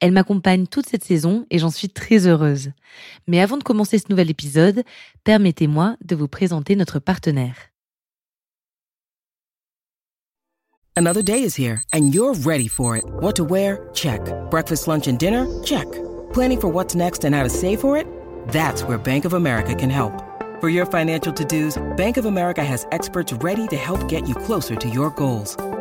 Elle m'accompagne toute cette saison et j'en suis très heureuse. Mais avant de commencer ce nouvel épisode, permettez-moi de vous présenter notre partenaire. Another day is here and you're ready for it. What to wear? Check. Breakfast, lunch and dinner? Check. Planning for what's next and how to save for it? That's where Bank of America can help. For your financial to-dos, Bank of America has experts ready to help get you closer to your goals.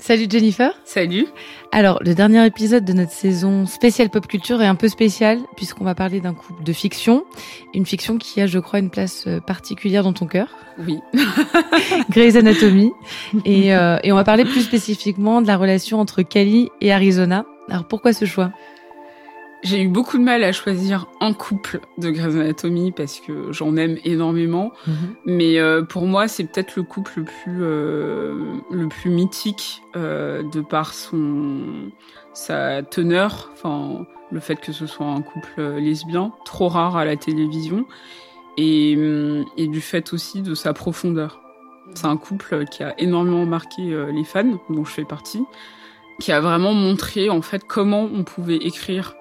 Salut Jennifer. Salut. Alors, le dernier épisode de notre saison spéciale pop culture est un peu spécial puisqu'on va parler d'un couple de fiction, une fiction qui a, je crois, une place euh, particulière dans ton cœur. Oui. Grey's Anatomy. Et, euh, et on va parler plus spécifiquement de la relation entre Cali et Arizona. Alors, pourquoi ce choix? J'ai eu beaucoup de mal à choisir un couple de Grey's Anatomy parce que j'en aime énormément. Mhm. Mais euh, pour moi, c'est peut-être le couple le plus, euh, le plus mythique euh, de par son, sa teneur. Enfin, le fait que ce soit un couple lesbien, trop rare à la télévision. Et, et du fait aussi de sa profondeur. C'est un couple qui a énormément marqué les fans, dont je fais partie, qui a vraiment montré en fait comment on pouvait écrire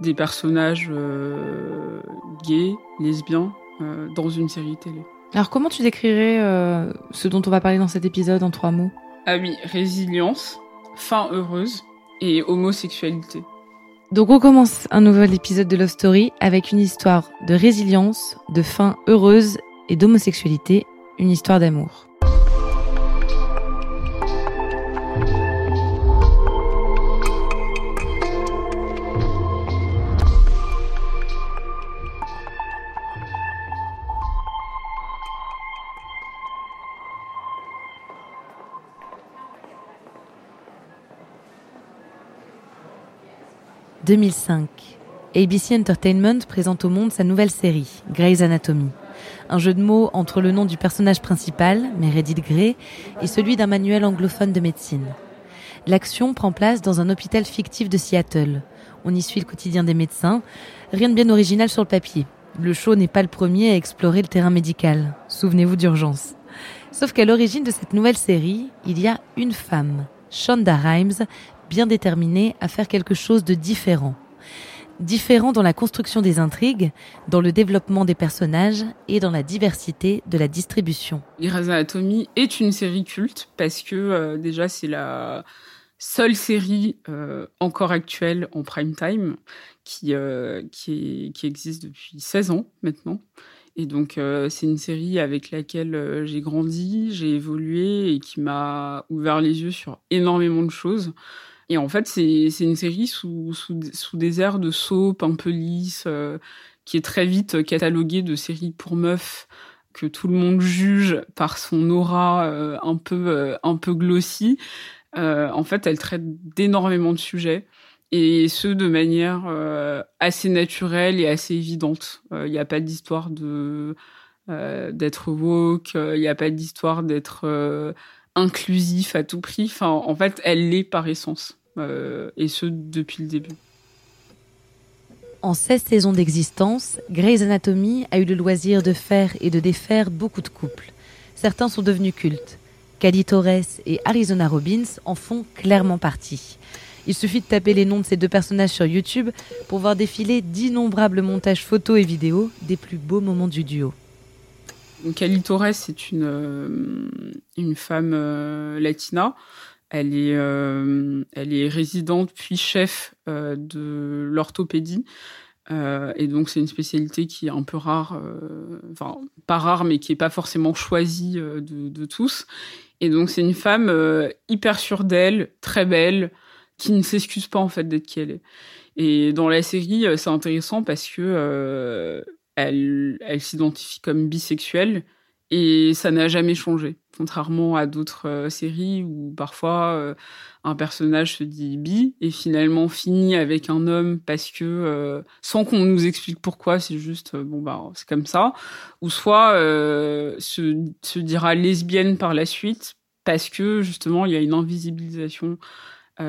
des personnages euh, gays, lesbiens, euh, dans une série télé. Alors comment tu décrirais euh, ce dont on va parler dans cet épisode en trois mots? Ah oui, résilience, fin heureuse et homosexualité. Donc on commence un nouvel épisode de Love Story avec une histoire de résilience, de fin heureuse et d'homosexualité, une histoire d'amour. 2005. ABC Entertainment présente au monde sa nouvelle série, Grey's Anatomy. Un jeu de mots entre le nom du personnage principal, Meredith Grey, et celui d'un manuel anglophone de médecine. L'action prend place dans un hôpital fictif de Seattle. On y suit le quotidien des médecins. Rien de bien original sur le papier. Le show n'est pas le premier à explorer le terrain médical. Souvenez-vous d'urgence. Sauf qu'à l'origine de cette nouvelle série, il y a une femme, Shonda Rhimes, bien déterminé à faire quelque chose de différent. Différent dans la construction des intrigues, dans le développement des personnages et dans la diversité de la distribution. Grey's Anatomy est une série culte parce que euh, déjà c'est la seule série euh, encore actuelle en prime time qui, euh, qui, existe depuis 16 ans maintenant. Et donc, c'est une série avec laquelle j'ai grandi, j'ai évolué et qui m'a ouvert les yeux sur énormément de choses. Et en fait, c'est une série sous, sous, sous, des airs de soap un peu lisse, euh, qui est très vite cataloguée de série pour meufs que tout le monde juge par son aura euh, un peu euh, un peu glossy. en fait, elle traite d'énormément de sujets et ce de manière assez naturelle et assez évidente. Il n'y a pas d'histoire de d'être woke, il n'y a pas d'histoire d'être inclusif à tout prix. En fait, elle l'est par essence. Euh, et ce, depuis le début. En 16 saisons d'existence, Grey's Anatomy a eu le loisir de faire et de défaire beaucoup de couples. Certains sont devenus cultes. Cali Torres et Arizona Robbins en font clairement partie. Il suffit de taper les noms de ces deux personnages sur YouTube pour voir défiler d'innombrables montages photos et vidéos des plus beaux moments du duo. Cali Torres est une, euh, une femme euh, latina. Elle est, euh, elle est résidente puis chef de l'orthopédie. et donc c'est une spécialité qui est un peu rare, enfin pas rare, mais qui est pas forcément choisie de, de tous. Et donc c'est une femme hyper sûre d'elle, très belle, qui ne s'excuse pas en fait d'être qui elle est. Et dans la série, c'est intéressant parce que elle, s'identifie comme bisexuelle et ça n'a jamais changé. Contrairement à d'autres euh, séries où parfois un personnage se dit bi et finalement finit avec un homme parce que sans qu'on nous explique pourquoi, c'est juste bon bah c'est comme ça. Ou soit se, se dira lesbienne par la suite parce que justement il y a une invisibilisation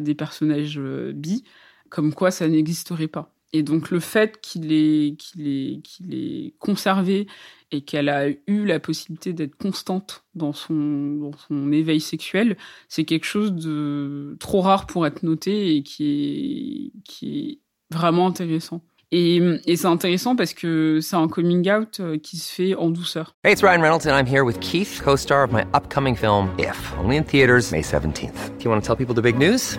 des personnages euh, bi, comme quoi ça n'existerait pas. Et donc le fait qu'il ait, qu'il ait, qu'il ait conservé et qu'elle a eu la possibilité d'être constante dans son, dans son éveil sexuel, c'est quelque chose de trop rare pour être noté et qui est, qui est vraiment intéressant. Et, et c'est intéressant parce que c'est un coming out euh, qui se fait en douceur. Hey, it's Ryan Reynolds and I'm here with Keith, co-star of my upcoming film If, only in theaters May 17th. Do you want to tell people the big news?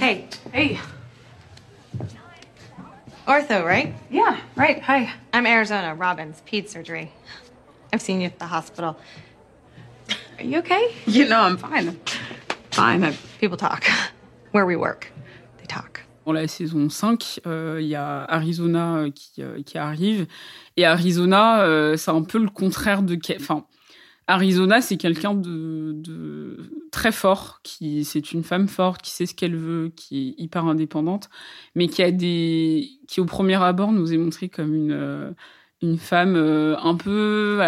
Hey. Hey. Ortho, right? Yeah, right. Hi. I'm Arizona Robbins, ped surgery. I've seen you at the hospital. Are you okay? You know, I'm fine. Fine. I... People talk. Where we work, they talk. Dans la saison 5, il euh, y a Arizona euh, qui, euh, qui, arrive. Et Arizona, euh, c'est un peu le contraire de... Enfin, Arizona, c'est quelqu'un de, très fort, qui c'est une femme forte, qui sait ce qu'elle veut, qui est hyper indépendante, mais qui a des, qui au premier abord nous est montrée comme une euh, une femme euh, un peu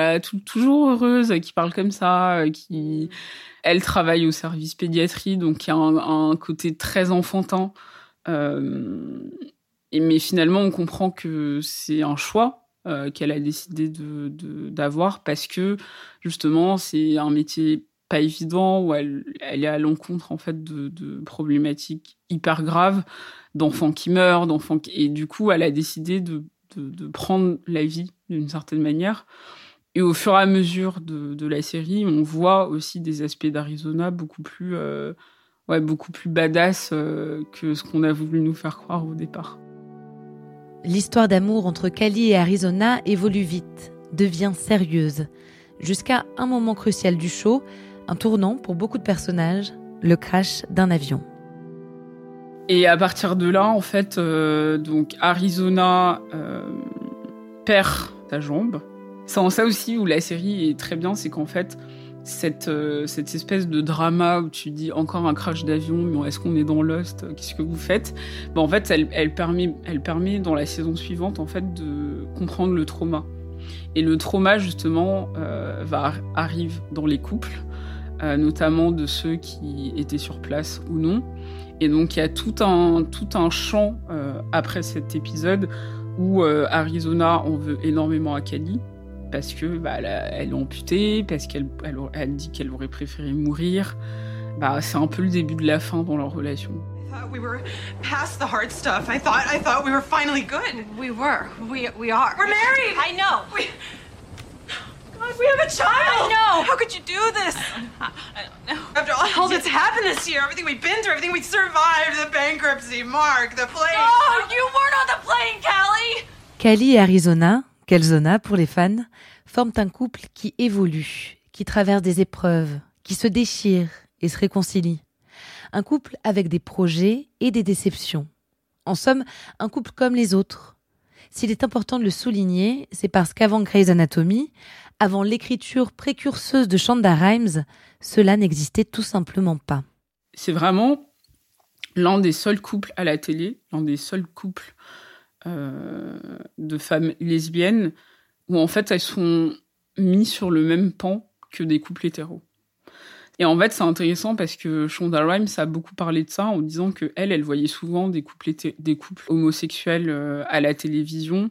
toujours heureuse, qui parle comme ça, euh, qui elle travaille au service pédiatrie, donc qui a un, côté très enfantin. mais finalement, on comprend que c'est un choix euh, qu'elle a décidé de, d'avoir parce que justement c'est un métier pas évident où elle, elle est à l'encontre en fait de, de, problématiques hyper graves d'enfants qui meurent d'enfants qui... et du coup elle a décidé de, de prendre la vie d'une certaine manière. Et au fur et à mesure de, la série on voit aussi des aspects d'Arizona beaucoup plus euh, ouais beaucoup plus badass euh, que ce qu'on a voulu nous faire croire au départ L'histoire d'amour entre Cali et Arizona évolue vite, devient sérieuse, jusqu'à un moment crucial du show, un tournant pour beaucoup de personnages, le crash d'un avion. Et à partir de là, en fait, euh, donc Arizona euh, perd sa jambe. C'est ça aussi où la série est très bien, c'est qu'en fait, cette, euh, cette espèce de drama où tu dis encore un crash d'avion, mais est-ce qu'on est dans Lost Qu'est-ce que vous faites? En fait, elle, permet, dans la saison suivante en fait, de comprendre le trauma. Et le trauma, justement, euh, va, arrive dans les couples, euh, notamment de ceux qui étaient sur place ou non. Et donc, il y a tout un, tout un champ après cet épisode où Arizona en veut énormément à Cali parce que bah, elle, est amputée, parce qu'elle elle, dit qu'elle aurait préféré mourir. Bah, c'est un peu le début de la fin dans leur relation. We were past the hard stuff. I thought I thought we were finally good. We were. We we are. We're married. I know. We... We have a child! No! How could you do this? I don't know. After all that's happened this year, everything we've been through, everything we survived, the bankruptcy, Mark, the plane. Oh, you weren't on the plane, Callie! Callie et Arizona, Kelzona pour les fans, forment un couple qui évolue, qui traverse des épreuves, qui se déchire et se réconcilie. Un couple avec des projets et des déceptions. En somme, un couple comme les autres. S'il est important de le souligner, c'est parce qu'avant Grey's Anatomy, avant l'écriture précurseuse de Shonda Rhimes, cela n'existait tout simplement pas. C'est vraiment l'un des seuls couples à la télé, l'un des seuls couples de femmes lesbiennes où en fait elles sont mises sur le même pan que des couples hétéros. Et en fait, c'est intéressant parce que Shonda Rhimes a beaucoup parlé de ça en disant que elle, elle voyait souvent des couples, des couples homosexuels euh, à la télévision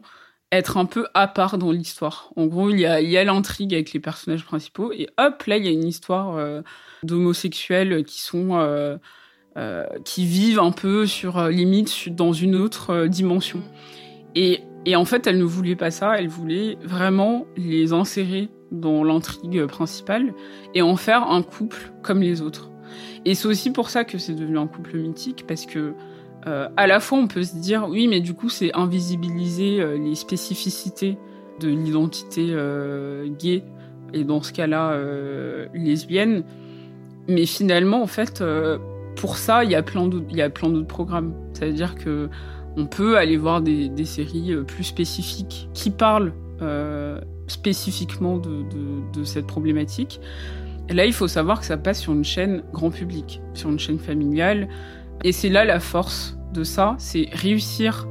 être un peu à part dans l'histoire. En gros, il y a, l'intrigue avec les personnages principaux et hop, là, il y a une histoire euh, d'homosexuels qui sont euh, euh, qui vivent un peu sur euh, limite dans une autre euh, dimension. Et, en fait, elle ne voulait pas ça. Elle voulait vraiment les insérer dans l'intrigue principale et en faire un couple comme les autres. Et c'est aussi pour ça que c'est devenu un couple mythique parce que à la fois on peut se dire oui mais du coup c'est invisibiliser les spécificités de l'identité gay et dans ce cas-là lesbienne mais finalement en fait pour ça il y a plein d'autres programmes ça veut dire que on peut aller voir des, séries euh, plus spécifiques qui parlent euh, spécifiquement de cette problématique. Et là il faut savoir que ça passe sur une chaîne grand public sur une chaîne familiale. Et c'est là la force de ça, c'est réussir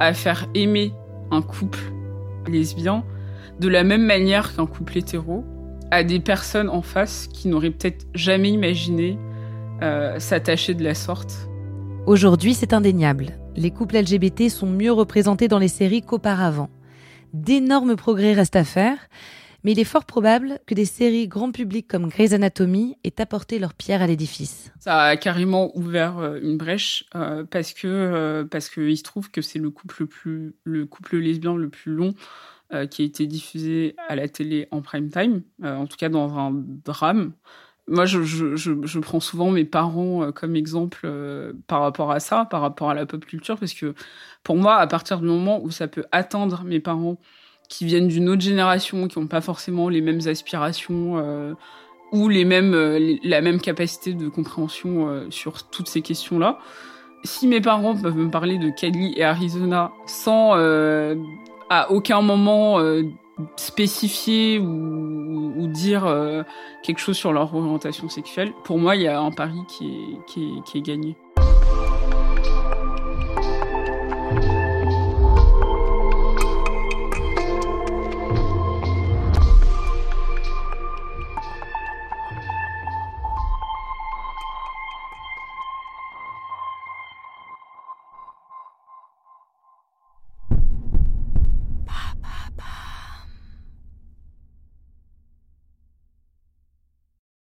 à faire aimer un couple lesbien de la même manière qu'un couple hétéro à des personnes en face qui n'auraient peut-être jamais imaginé euh, s'attacher de la sorte. Aujourd'hui, c'est indéniable. Les couples LGBT sont mieux représentés dans les séries qu'auparavant. D'énormes progrès restent à faire, mais il est fort probable que des séries grand public comme Grey's Anatomy aient apporté leur pierre à l'édifice. Ça a carrément ouvert euh, une brèche euh, parce que euh, parce que il se trouve que c'est le couple le plus le couple lesbien le plus long euh, qui a été diffusé à la télé en prime time, en tout cas dans un drame. Moi, je, je, je, prends souvent mes parents euh, comme exemple euh, par rapport à ça, par rapport à la pop culture, parce que pour moi, à partir du moment où ça peut atteindre mes parents qui viennent d'une autre génération, qui n'ont pas forcément les mêmes aspirations euh, ou les mêmes, euh, la même capacité de compréhension sur toutes ces questions-là. Si mes parents peuvent me parler de Cali et Arizona sans à aucun moment spécifier ou, ou dire euh, quelque chose sur leur orientation sexuelle, pour moi, il y a un pari qui est, qui est, qui est gagné.